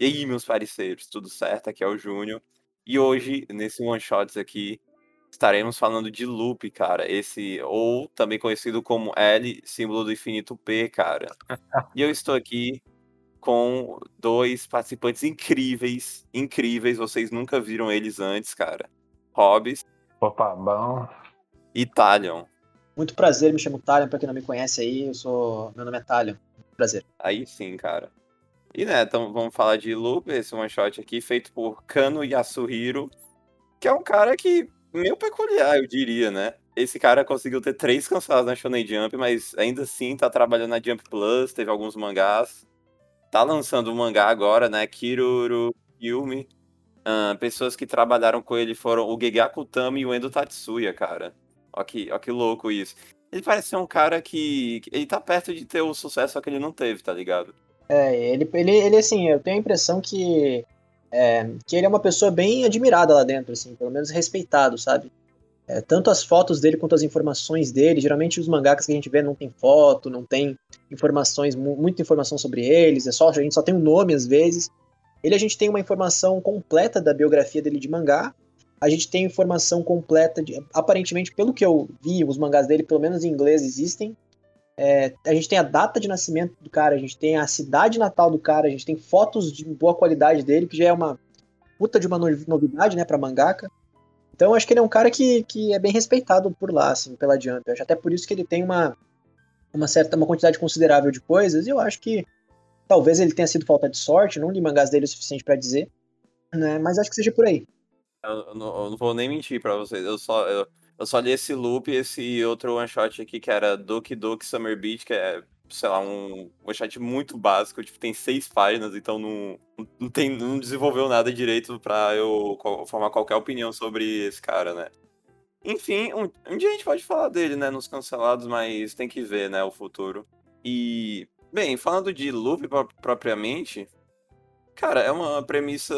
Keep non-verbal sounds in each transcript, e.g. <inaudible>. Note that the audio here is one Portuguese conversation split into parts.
E aí, meus parceiros, tudo certo? Aqui é o Júnior. E hoje, nesse One Shots aqui, estaremos falando de loop, cara. Esse, ou também conhecido como L, símbolo do infinito P, cara. E eu estou aqui com dois participantes incríveis, incríveis. Vocês nunca viram eles antes, cara. Hobbs. Opa, bom. E Talion. Muito prazer, me chamo Talion, pra quem não me conhece aí, eu sou. Meu nome é Talion. Prazer. Aí sim, cara. E né, então vamos falar de Loop, esse one shot aqui, feito por Kano Yasuhiro, que é um cara que meio peculiar, eu diria, né? Esse cara conseguiu ter três cancelados na Shonen Jump, mas ainda assim tá trabalhando na Jump Plus, teve alguns mangás. Tá lançando um mangá agora, né? Kiruru Yumi. Uh, pessoas que trabalharam com ele foram o Gegaku Tami e o Endo Tatsuya, cara. Ó que, ó que louco isso. Ele parece ser um cara que. Ele tá perto de ter o sucesso que ele não teve, tá ligado? É, ele, ele, ele assim, eu tenho a impressão que, é, que ele é uma pessoa bem admirada lá dentro, assim, pelo menos respeitado, sabe? É, tanto as fotos dele quanto as informações dele, geralmente os mangakas que a gente vê não tem foto, não tem informações, muita informação sobre eles, é só, a gente só tem um nome às vezes. Ele a gente tem uma informação completa da biografia dele de mangá, a gente tem informação completa de, aparentemente, pelo que eu vi, os mangás dele, pelo menos em inglês, existem, é, a gente tem a data de nascimento do cara, a gente tem a cidade natal do cara, a gente tem fotos de boa qualidade dele, que já é uma puta de uma novidade, né, pra mangaka. Então acho que ele é um cara que, que é bem respeitado por lá, assim, pela Jump. Acho até por isso que ele tem uma, uma certa, uma quantidade considerável de coisas, e eu acho que talvez ele tenha sido falta de sorte, não li mangás dele o suficiente para dizer, né, mas acho que seja por aí. Eu, não, eu, não, vou nem mentir para vocês, eu só... Eu eu só li esse loop e esse outro one shot aqui que era Doki Doki Summer Beach, que é, sei lá, um one shot muito básico, tipo, tem seis páginas, então não, não, tem, não desenvolveu nada direito pra eu formar qualquer opinião sobre esse cara, né? Enfim, um, um dia a gente pode falar dele, né, nos cancelados, mas tem que ver, né, o futuro. E, bem, falando de loop propriamente, cara, é uma premissa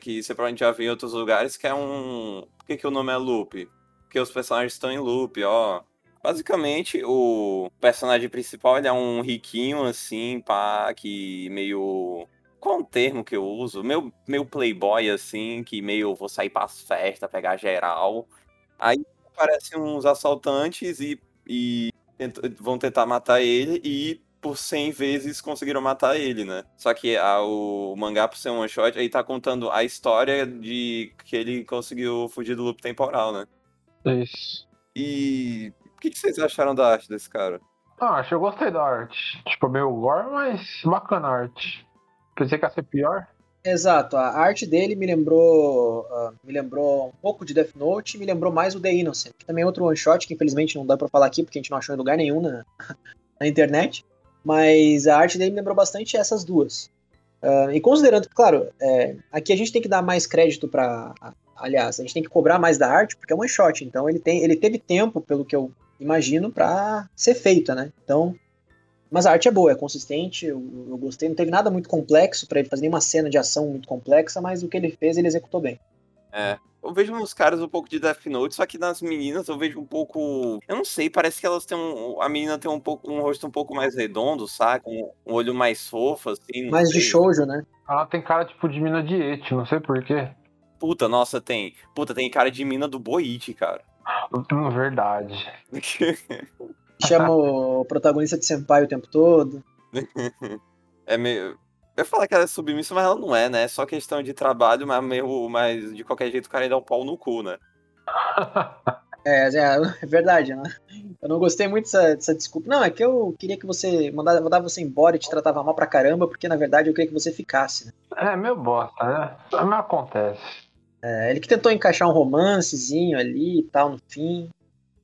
que você provavelmente já viu em outros lugares, que é um... Por que, que o nome é loop? Porque os personagens estão em loop, ó. Basicamente, o personagem principal ele é um riquinho, assim, pá, que meio. Qual é o termo que eu uso? Meu, meu playboy, assim, que meio vou sair pras festas, pegar geral. Aí aparecem uns assaltantes e, e vão tentar matar ele e por 100 vezes conseguiram matar ele, né? Só que a, o mangá, por ser um one shot, aí tá contando a história de que ele conseguiu fugir do loop temporal, né? Isso. E o que, que vocês acharam da arte desse cara? Ah, acho que eu gostei da arte. Tipo, meio gore, mas bacana a arte. Pensei que ia ser pior. Exato, a arte dele me lembrou uh, me lembrou um pouco de Death Note me lembrou mais o The Innocent, que também é outro one shot que infelizmente não dá para falar aqui porque a gente não achou em lugar nenhum na, <laughs> na internet, mas a arte dele me lembrou bastante essas duas. Uh, e considerando, claro, é, aqui a gente tem que dar mais crédito para aliás, a gente tem que cobrar mais da arte porque é um one shot, então ele, tem, ele teve tempo, pelo que eu imagino, para ser feita, né? Então, mas a arte é boa, é consistente, eu, eu gostei, não teve nada muito complexo para ele fazer nenhuma cena de ação muito complexa, mas o que ele fez, ele executou bem. É, eu vejo nos caras um pouco de Death Note, só que nas meninas eu vejo um pouco. Eu não sei, parece que elas têm um. A menina tem um pouco um rosto um pouco mais redondo, saca? Um, um olho mais fofo, assim. Mais sei. de shoujo, né? Ela tem cara tipo de mina de et, não sei porquê. Puta, nossa, tem. Puta, tem cara de mina do Boit, cara. Hum, verdade. <laughs> Chama o protagonista de Senpai o tempo todo. é meio. Eu ia falar que ela é submissa, mas ela não é, né? É só questão de trabalho, mas meio. Mas de qualquer jeito o cara dá um pau no cu, né? É, <laughs> é, é, verdade, né? Eu não gostei muito dessa, dessa, desculpa. Não, é que eu queria que você mandava, mandava você embora e te tratava mal pra caramba, porque na verdade eu queria que você ficasse, né? É, meu bosta, né? Não acontece. É, ele que tentou encaixar um romancezinho ali e tal no fim.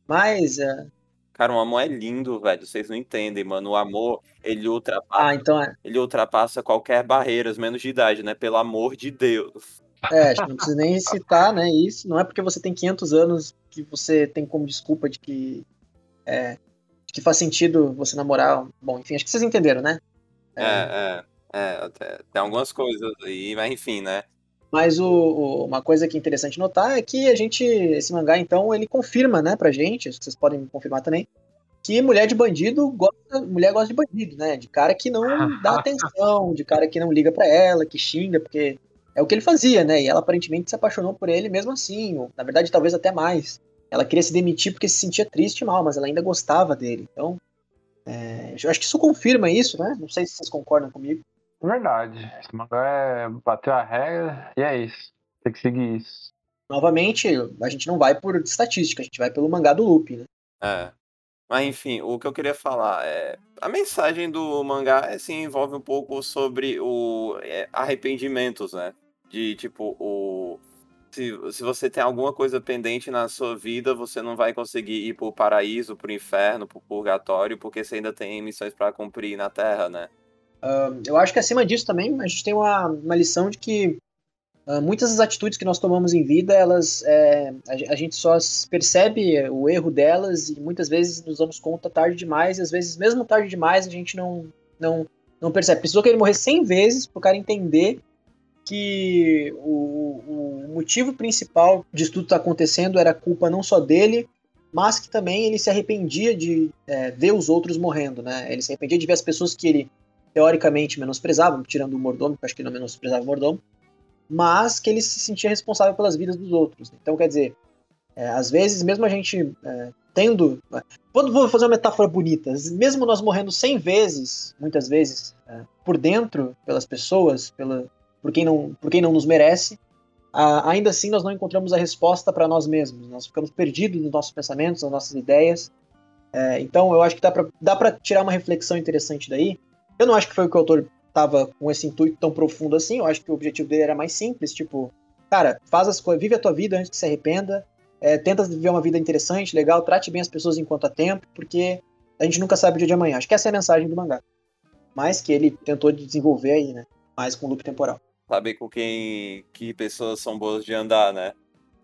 Mas. É... Cara, o amor é lindo, velho. Vocês não entendem, mano. O amor, ele ultrapassa. Ah, então é. Ele ultrapassa qualquer barreira, menos de idade, né? Pelo amor de Deus. É, acho que não precisa nem citar, né? Isso. Não é porque você tem 500 anos que você tem como desculpa de que. É, que faz sentido você namorar. Bom, enfim, acho que vocês entenderam, né? É, é. é, é tem algumas coisas aí, mas enfim, né? Mas o, o, uma coisa que é interessante notar é que a gente, esse mangá, então, ele confirma, né, pra gente, vocês podem confirmar também, que mulher de bandido gosta, mulher gosta de bandido, né? De cara que não dá <laughs> atenção, de cara que não liga para ela, que xinga, porque é o que ele fazia, né? E ela aparentemente se apaixonou por ele mesmo assim, ou, na verdade talvez até mais. Ela queria se demitir porque se sentia triste e mal, mas ela ainda gostava dele. Então, é, eu acho que isso confirma isso, né? Não sei se vocês concordam comigo. Verdade. Esse mangá é bateu a regra e é isso. Tem que seguir isso. Novamente, a gente não vai por estatística, a gente vai pelo mangá do Loop, né? É. Mas enfim, o que eu queria falar é. A mensagem do mangá assim, envolve um pouco sobre o é, arrependimentos, né? De tipo, o. Se, se você tem alguma coisa pendente na sua vida, você não vai conseguir ir pro paraíso, pro inferno, pro purgatório, porque você ainda tem missões para cumprir na Terra, né? Uh, eu acho que acima disso também a gente tem uma, uma lição de que Uh, muitas das atitudes que nós tomamos em vida, elas é, a, a, gente só percebe o erro delas e muitas vezes nos damos conta tarde demais, e às vezes, mesmo tarde demais, a gente não, não, não percebe. Precisou que ele morrer 100 vezes para o cara entender que o, o motivo principal de tudo estar tá acontecendo era culpa não só dele, mas que também ele se arrependia de é, ver os outros morrendo, né? Ele se arrependia de ver as pessoas que ele teoricamente menosprezava, tirando o mordomo, que acho que não menosprezava o mordomo, mas que ele se sentia responsável pelas vidas dos outros. Então, quer dizer, é, às vezes, mesmo a gente é, tendo. Vou, vou, fazer uma metáfora bonita. Mesmo nós morrendo 100 vezes, muitas vezes, é, por dentro, pelas pessoas, pela, por, quem não, por quem não nos merece, a, ainda assim nós não encontramos a resposta para nós mesmos. Nós ficamos perdidos nos nossos pensamentos, nas nossas ideias. É, então, eu acho que dá para tirar uma reflexão interessante daí. Eu não acho que foi o que o autor tava com esse intuito tão profundo assim. Eu acho que o objetivo dele era mais simples, tipo, cara, faz as coisas, vive a tua vida antes que se arrependa, é, tenta viver uma vida interessante, legal, trate bem as pessoas enquanto há tempo, porque a gente nunca sabe o dia de amanhã. Acho que essa é a mensagem do mangá. Mas que ele tentou desenvolver aí, né? Mais com loop temporal. Saber com quem que pessoas são boas de andar, né?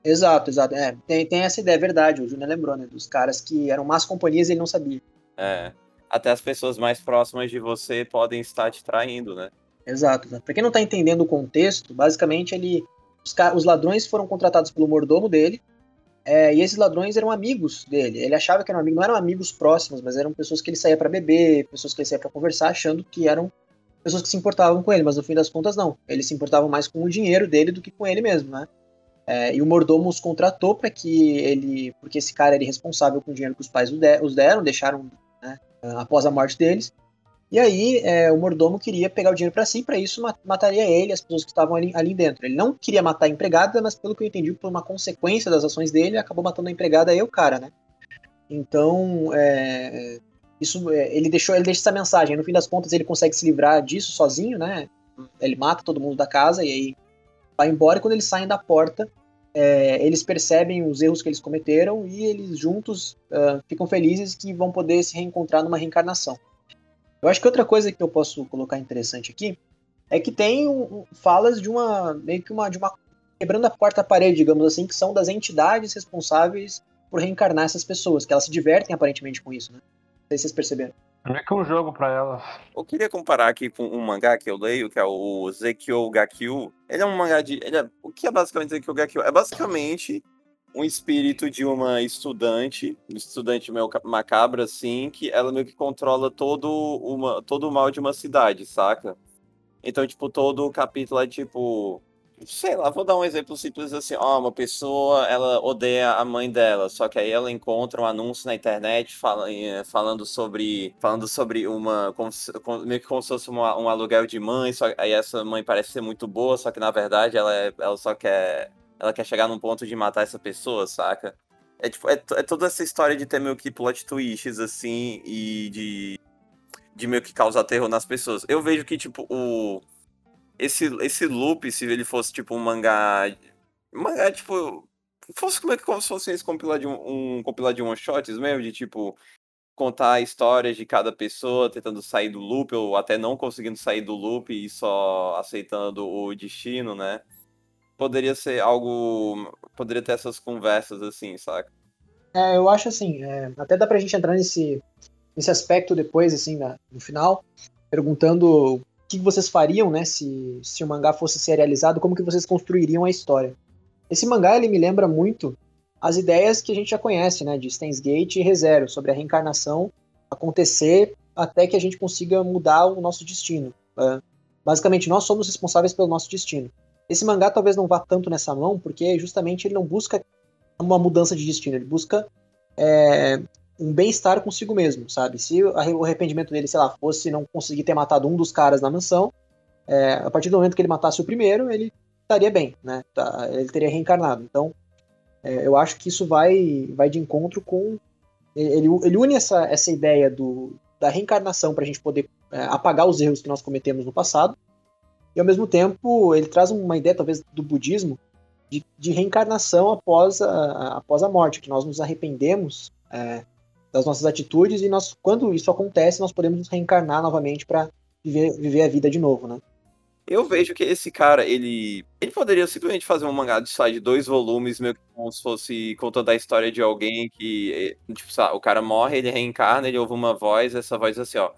Exato, exato. É, tem, tem essa ideia, é verdade. O Júnior lembrou, né? Dos caras que eram más companhias e ele não sabia. É até as pessoas mais próximas de você podem estar te traindo, né? Exato. Para quem não tá entendendo o contexto, basicamente ele, os, os ladrões foram contratados pelo mordomo dele, é, e esses ladrões eram amigos dele. Ele achava que eram amigos, não eram amigos próximos, mas eram pessoas que ele saía para beber, pessoas que ele saía para conversar, achando que eram pessoas que se importavam com ele, mas no fim das contas não. Eles se importavam mais com o dinheiro dele do que com ele mesmo, né? É, e o mordomo os contratou para que ele, porque esse cara era responsável com o dinheiro que os pais os deram, deixaram após a morte deles. E aí é, o mordomo queria pegar o dinheiro para si, para isso mataria ele, as pessoas que estavam ali, ali dentro. Ele não queria matar a empregada, mas pelo que eu entendi, por uma consequência das ações dele, acabou matando a empregada e o cara, né? Então, é, isso, é, ele deixou, ele deixa essa mensagem. No fim das contas, ele consegue se livrar disso sozinho, né? Ele mata todo mundo da casa e aí vai embora. E quando eles saem da porta, é, eles percebem os erros que eles cometeram e eles juntos uh, ficam felizes que vão poder se reencontrar numa reencarnação. Eu acho que outra coisa que eu posso colocar interessante aqui é que tem um, falas de uma meio que uma de uma quebrando a quarta parede, digamos assim, que são das entidades responsáveis por reencarnar essas pessoas, que elas se divertem aparentemente com isso, né? Não sei se vocês perceberam. É que é um jogo para elas. Eu queria comparar aqui com um mangá que eu leio, que é o Zekyo Gakyu. Ele é um mangá de. É... O que é basicamente Zekyo Gakyu? É basicamente um espírito de uma estudante, um estudante meio macabra, assim, que ela meio que controla todo, uma, todo o mal de uma cidade, saca? Então, tipo, todo o capítulo é tipo sei lá, vou dar um exemplo simples assim, ó, uma pessoa, ela odeia a mãe dela, só que aí ela encontra um anúncio na internet fala, falando sobre, falando sobre uma, como, meio que como se fosse uma, um aluguel de mãe, só aí essa mãe parece ser muito boa, só que na verdade ela, é, ela só quer, ela quer chegar num ponto de matar essa pessoa, saca? É, tipo, é, é toda essa história de ter meio que plot twists, assim, e de, de meio que causar terror nas pessoas. Eu vejo que, tipo, o esse, esse loop, se ele fosse tipo um mangá. Um mangá, tipo. Fosse como, é, como se fosse esse compilado de um, um compilado de one-shots mesmo, de tipo. Contar histórias de cada pessoa tentando sair do loop, ou até não conseguindo sair do loop e só aceitando o destino, né? Poderia ser algo. Poderia ter essas conversas assim, saca? É, eu acho assim, é, até dá pra gente entrar nesse, nesse aspecto depois, assim, na, no final, perguntando que vocês fariam, né, se, se o mangá fosse serializado, como que vocês construiriam a história. Esse mangá, ele me lembra muito as ideias que a gente já conhece, né, de Steins Gate e ReZero, sobre a reencarnação acontecer até que a gente consiga mudar o nosso destino. Né? Basicamente, nós somos responsáveis pelo nosso destino. Esse mangá talvez não vá tanto nessa mão, porque justamente ele não busca uma mudança de destino, ele busca é, um bem-estar consigo mesmo, sabe? Se o arrependimento dele, sei lá, fosse não conseguir ter matado um dos caras na mansão, é, a partir do momento que ele matasse o primeiro, ele estaria bem, né? Tá, ele teria reencarnado. Então, é, eu acho que isso vai, vai de encontro com. Ele, ele une essa, essa ideia do, da reencarnação para a gente poder é, apagar os erros que nós cometemos no passado, e ao mesmo tempo ele traz uma ideia, talvez, do budismo de, de reencarnação após a, após a morte, que nós nos arrependemos é, das nossas atitudes e nós, quando isso acontece, nós podemos nos reencarnar novamente para viver, viver a vida de novo, né? Eu vejo que esse cara, ele. Ele poderia simplesmente fazer um mangá de, de dois volumes, meio que como se fosse contando a história de alguém que. Eh, tipo, sabe, o cara morre, ele reencarna, ele ouve uma voz, essa voz assim, ó.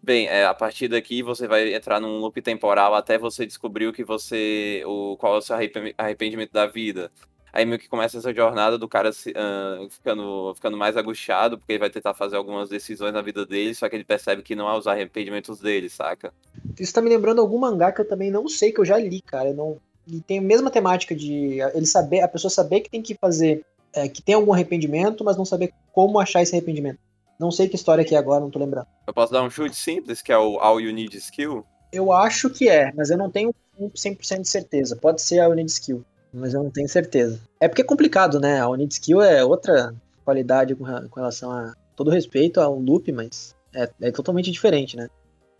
Bem, é, a partir daqui você vai entrar num loop temporal até você descobrir o que você. O, qual é o seu arrependimento da vida. Aí meio que começa essa jornada do cara uh, ficando, ficando mais angustiado, porque ele vai tentar fazer algumas decisões na vida dele, só que ele percebe que não há os arrependimentos dele, saca? Isso tá me lembrando algum mangá que eu também não sei, que eu já li, cara. Eu não... E tem a mesma temática de ele saber, a pessoa saber que tem que fazer, é, que tem algum arrependimento, mas não saber como achar esse arrependimento. Não sei que história que é agora, não tô lembrando. Eu posso dar um chute simples, que é o All You Need Skill? Eu acho que é, mas eu não tenho 100% de certeza. Pode ser a Need Skill mas eu não tenho certeza. É porque é complicado, né? A Unit Skill é outra qualidade com, relação a todo respeito a um loop, mas é, é, totalmente diferente, né?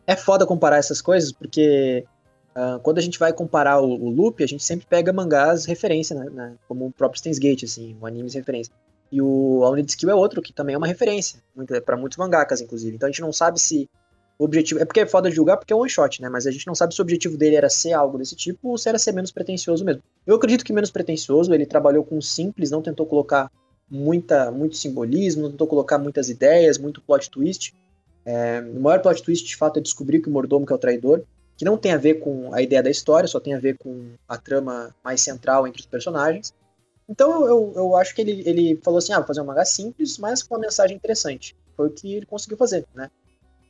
É foda comparar essas coisas, porque uh, quando a gente vai comparar o, o, loop, a gente sempre pega mangás referência, né? né? Como o próprio Steins Gate, assim, o anime referência. E o a Unit Skill é outro que também é uma referência, para muitos mangakas, inclusive. Então a gente não sabe se o objetivo. É porque é foda julgar porque é one shot, né? Mas a gente não sabe se o objetivo dele era ser algo desse tipo ou se era ser menos pretencioso mesmo. Eu acredito que menos pretencioso, ele trabalhou com simples, não tentou colocar muita, muito simbolismo, não tentou colocar muitas ideias, muito plot twist. É, o maior plot twist, de fato, é descobrir que o mordomo que é o traidor, que não tem a ver com a ideia da história, só tem a ver com a trama mais central entre os personagens. Então eu, eu acho que ele, ele falou assim: ah, vou fazer um mangá simples, mas com uma mensagem interessante. Foi o que ele conseguiu fazer, né?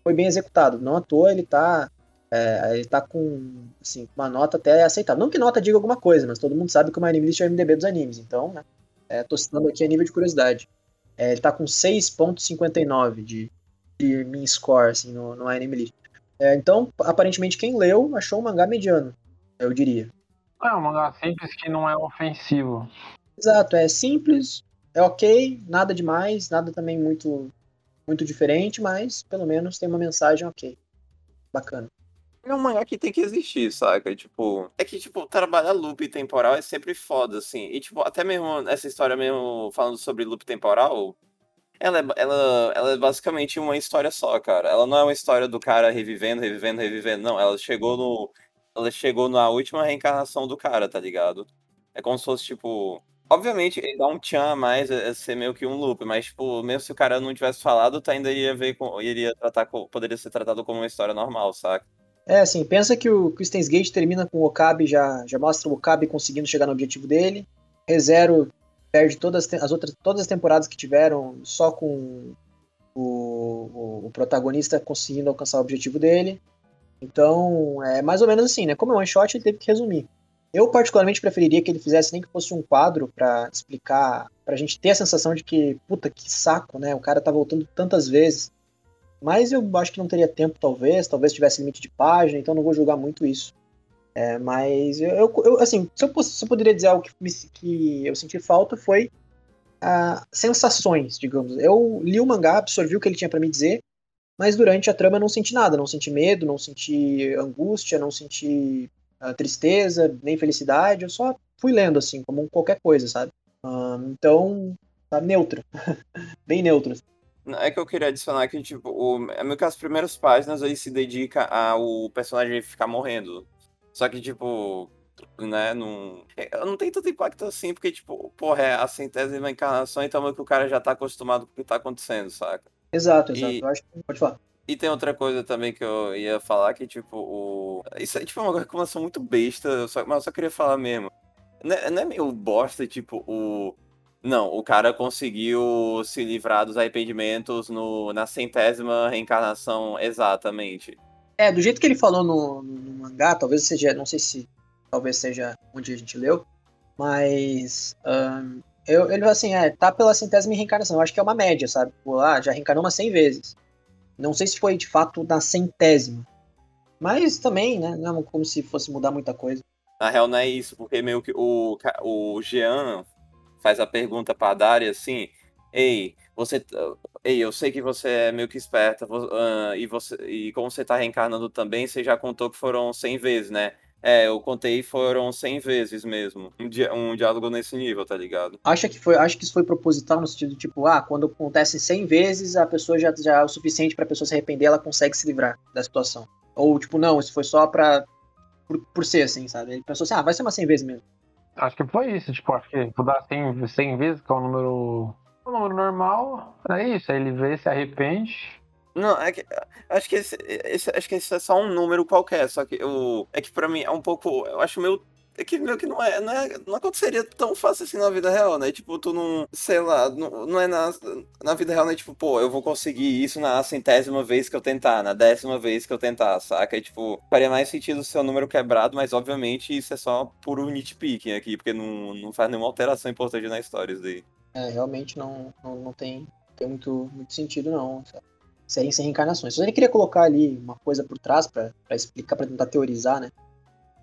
Foi bem executado. Não à toa ele tá, é, ele tá com assim, uma nota até aceitável. Não que nota diga alguma coisa, mas todo mundo sabe que o My Anime List é o MDB dos animes. Então, né, é, tô citando aqui a nível de curiosidade. É, ele tá com 6.59 de, de min score assim, no, no Anime List. É, então, aparentemente, quem leu achou um mangá mediano, eu diria. É um mangá simples que não é ofensivo. Exato, é simples, é ok, nada demais, nada também muito muito diferente, mas pelo menos tem uma mensagem ok. Bacana. É um mangá que tem que existir, saca? Tipo, é que, tipo, trabalhar loop temporal é sempre foda, assim. E, tipo, até mesmo essa história mesmo falando sobre loop temporal, ela é, ela, ela é basicamente uma história só, cara. Ela não é uma história do cara revivendo, revivendo, revivendo. Não, ela chegou no. Ela chegou na última reencarnação do cara, tá ligado? É como se fosse, tipo. Obviamente, ele dá um tchan a mais, é, é ser meio que um loop, mas, tipo, mesmo se o cara não tivesse falado, tá, ainda iria ver com, iria tratar com, poderia ser tratado como uma história normal, saca? É, assim, pensa que o, o Gate termina com o Okabe, já, já mostra o Okabe conseguindo chegar no objetivo dele. ReZero perde todas as outras todas as temporadas que tiveram só com o, o, o, protagonista conseguindo alcançar o objetivo dele. Então, é mais ou menos assim, né? Como é um one shot, ele teve que resumir. Eu, particularmente, preferiria que ele fizesse nem que fosse um quadro para explicar, pra gente ter a sensação de que, puta, que saco, né? O cara tá voltando tantas vezes. Mas eu acho que não teria tempo, talvez, talvez tivesse limite de página, então não vou julgar muito isso. É, mas eu, eu, assim, se eu, se eu poderia dizer algo que, me, que eu senti falta foi ah, sensações, digamos. Eu li o mangá, absorvi o que ele tinha para me dizer, mas durante a trama eu não senti nada, não senti medo, não senti angústia, não senti tristeza, nem felicidade, eu só fui lendo, assim, como qualquer coisa, sabe? Uh, então, tá neutro. <laughs> Bem neutro. É que eu queria adicionar que, tipo, o, é meio que as primeiras páginas aí se dedica ao personagem ficar morrendo. Só que, tipo, né, não. Não tenho tanto impacto assim, porque, tipo, porra, é a centésima encarnação, então meio que o cara já tá acostumado com o que tá acontecendo, saca? Exato, exato. E... Eu acho que pode falar. E tem outra coisa também que eu ia falar, que tipo, o... Isso é tipo uma reclamação muito besta, só... mas eu só queria falar mesmo. Não é, não é meio bosta, tipo, o... Não, o cara conseguiu se livrar dos arrependimentos no, na centésima reencarnação exatamente. É, do jeito que ele falou no, no mangá, talvez seja, não sei se talvez seja onde a gente leu, mas um, eu, ele assim, é, tá pela centésima reencarnação, eu acho que é uma média, sabe? Tipo, ah, já reencarnou umas 100 vezes. Não sei se foi de fato na centésima, mas também, né, não é como se fosse mudar muita coisa. Na real não é isso, porque meio que o, o Jean faz a pergunta pra Daria assim, ei, você, ei, eu sei que você é meio que esperta, uh, e, você, e como você tá reencarnando também, você já contou que foram 100 vezes, né? É, eu contei foram 100 vezes mesmo. Um, di um diálogo nesse nível, tá ligado? Acha que foi, acho que isso foi proposital no sentido tipo, ah, quando acontece 100 vezes, a pessoa já, já é o suficiente pra pessoa se arrepender, ela consegue se livrar da situação. Ou tipo, não, isso foi só pra por, por ser assim, sabe? Ele pensou assim, ah, vai ser umas 100 vezes mesmo. Acho que foi isso, tipo, acho que dá 100, 100 vezes, que é o um número, um número normal, é isso, aí ele vê, se arrepende. Não, é que, acho que esse, esse, acho que esse é só um número qualquer, só que eu, é que pra mim é um pouco, eu acho meio é que meio que não é, não é. Não aconteceria tão fácil assim na vida real, né? Tipo, tu não. Sei lá, não, não é na. Na vida real, né? Tipo, pô, eu vou conseguir isso na centésima vez que eu tentar, na décima vez que eu tentar, saca? E, tipo, faria mais sentido o seu número quebrado, mas obviamente isso é só puro nitpicking aqui, porque não, não faz nenhuma alteração importante na história isso daí. É, realmente não, não, não tem, tem muito, muito sentido, não. Sabe? Serem sem reencarnações. Ele queria colocar ali uma coisa por trás para explicar, para tentar teorizar, né?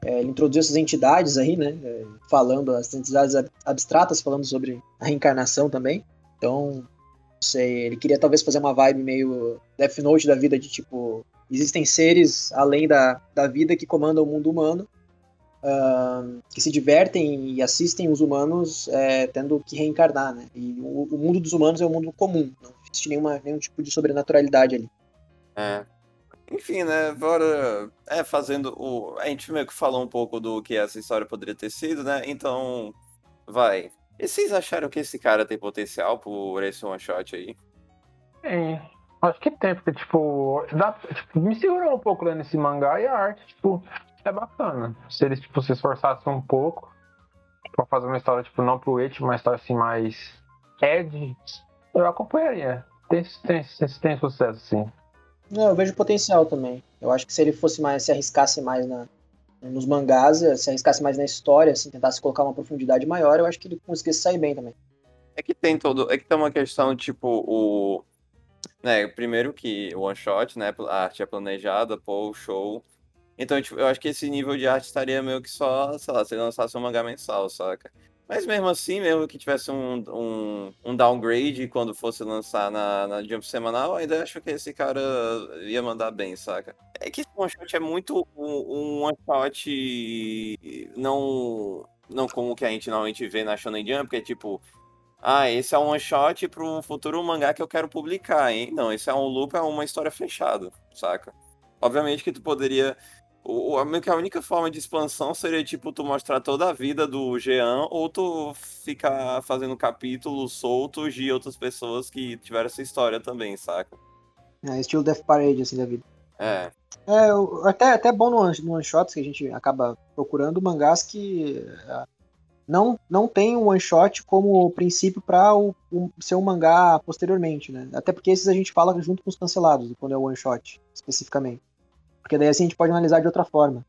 É, ele introduziu essas entidades aí, né? É, falando, as entidades abstratas, falando sobre a reencarnação também. Então, não sei, ele queria talvez fazer uma vibe meio Death Note da vida, de tipo, existem seres além da, da vida que comandam o mundo humano, uh, que se divertem e assistem os humanos é, tendo que reencarnar, né? E o, o, mundo dos humanos é um mundo comum, não existe nenhuma, nenhum tipo de sobrenaturalidade ali. É, enfim, né, agora, é, fazendo o... A gente meio que falou um pouco do que essa história poderia ter sido, né, então, vai. E vocês acharam que esse cara tem potencial por esse one-shot aí? Tem. Acho que tem, porque, tipo, dá, tipo, me segurou um pouco lendo esse mangá e a arte, tipo, é bacana. Se eles, tipo, se esforçassem um pouco pra fazer uma história, tipo, não pro It, uma história, assim, mais Ed, eu acompanharia. Tem, tem, tem, tem sucesso, sim. Não, eu vejo potencial também. Eu acho que se ele fosse mais, se arriscasse mais na, nos mangás, se arriscasse mais na história, assim, tentasse colocar uma profundidade maior, eu acho que ele conseguisse sair bem também. É que tem todo. É que tem uma questão, tipo, o. Né, primeiro que o one shot, né? A arte é planejada, pô, show. Então, tipo, eu acho que esse nível de arte estaria meio que só, sei lá, se ele lançasse um mangá mensal, saca? Mas mesmo assim, mesmo que tivesse um, um, um downgrade quando fosse lançar na, na Jump semanal, ainda acho que esse cara ia mandar bem, saca? É que o one shot é muito um, um one shot não, não como que a gente normalmente vê na Shonen Jump, que é tipo, ah, esse é um one shot para um futuro mangá que eu quero publicar, hein? Não, esse é um loop, é uma história fechada, saca? Obviamente que tu poderia o, a, a única forma de expansão seria, tipo, tu mostrar toda a vida do Jean, ou tu ficar fazendo capítulos soltos de outras pessoas que tiveram essa história também, saca? É, estilo Death Parade, assim, da vida. É. É, até, até bom no, no One Shots que a gente acaba procurando mangás que é, não, não tem um one shot como princípio para o, o, ser um mangá posteriormente, né? Até porque esses a gente fala junto com os cancelados, quando é o one shot, especificamente. Porque daí assim a gente pode analisar de outra forma.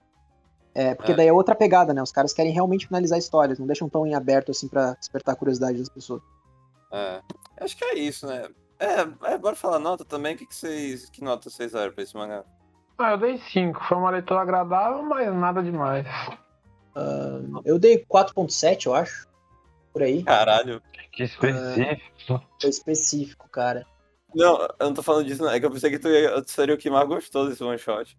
É, porque é. daí é outra pegada, né? Os caras querem realmente finalizar histórias, não deixam tão em aberto assim para despertar a curiosidade das pessoas. É, acho que é isso, né? É, é bora falar nota também. O que, que vocês. Que nota vocês deram pra esse mangá? Ah, eu dei 5. Foi uma leitura agradável, mas nada demais. Uh, eu dei 4.7, eu acho. Por aí. Caralho. Que específico. Uh, foi específico, cara. Não, eu não tô falando disso, não. É que eu pensei que tu seria o que mais gostou desse one shot.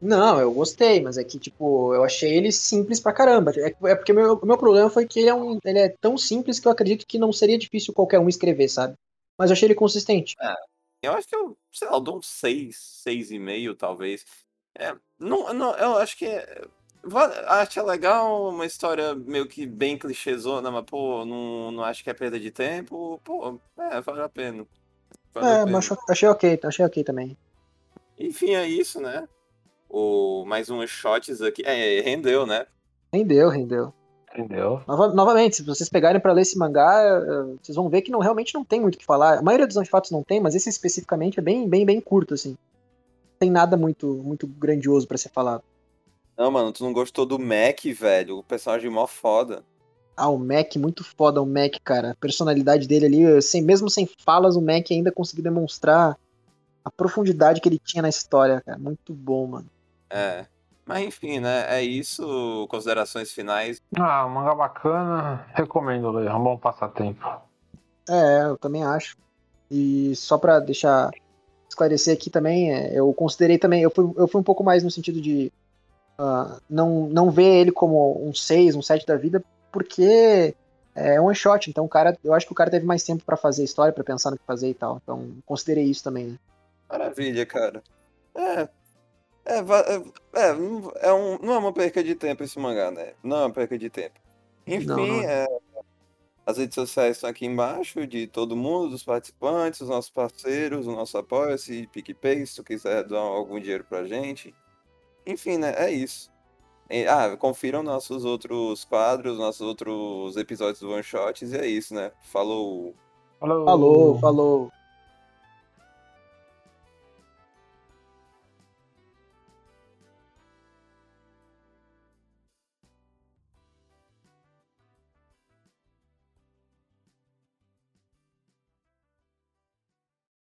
Não, eu gostei, mas é que, tipo, eu achei ele simples pra caramba. É, é porque o meu, meu problema foi que ele é, um, ele é tão simples que eu acredito que não seria difícil qualquer um escrever, sabe? Mas eu achei ele consistente. É, eu acho que eu, sei lá, eu dou um 6, 6,5 talvez. É, não, não, eu acho que é, a arte é legal, uma história meio que bem clichêzona, mas, pô, não, não acho que é perda de tempo. Pô, é, vale a pena. É, mas achei ok, achei ok também. Enfim, é isso, né? O, mais uns shots aqui. É, rendeu, né? Rendeu, rendeu. Entendeu? Nova- novamente, se vocês pegarem pra ler esse mangá, eh, vocês vão ver que não, realmente não tem muito o que falar. A maioria dos antifatos não tem, mas esse especificamente é bem, bem, bem curto, assim. Não tem nada muito, muito grandioso pra ser falado. Não, mano, tu não gostou do Mac, velho? O personagem mó foda. Ah, o Mac, muito foda o Mac, cara. A personalidade dele ali, sem, mesmo sem falas, o Mac ainda conseguiu demonstrar a profundidade que ele tinha na história, cara. Muito bom, mano. É. Mas enfim, né? É isso. Considerações finais. Ah, mangá bacana. Recomendo ler. É um bom passatempo. É, eu também acho. E só pra deixar esclarecer aqui também, é, eu considerei também, eu fui, eu fui um pouco mais no sentido de ah, não, não ver ele como um 6, um 7 da vida, porque é um one shot, então o cara, eu acho que o cara teve mais tempo pra fazer a história, pra pensar no que fazer e tal. Então, considerei isso também, né? Maravilha, cara. É. É, é, é, não- é um, não é uma perca de tempo esse mangá, né? Não é uma perca de tempo. Enfim, Não, não é, as redes sociais estão aqui embaixo de todo mundo, dos participantes, os nossos parceiros, o nosso apoia-se, PicPay, se tu quiser dar algum dinheiro pra gente. Enfim, né? É isso. Ah, confiram nossos outros quadros, nossos outros episódios do One Shots, e é isso, né? Falou! Falou. Falou, falou.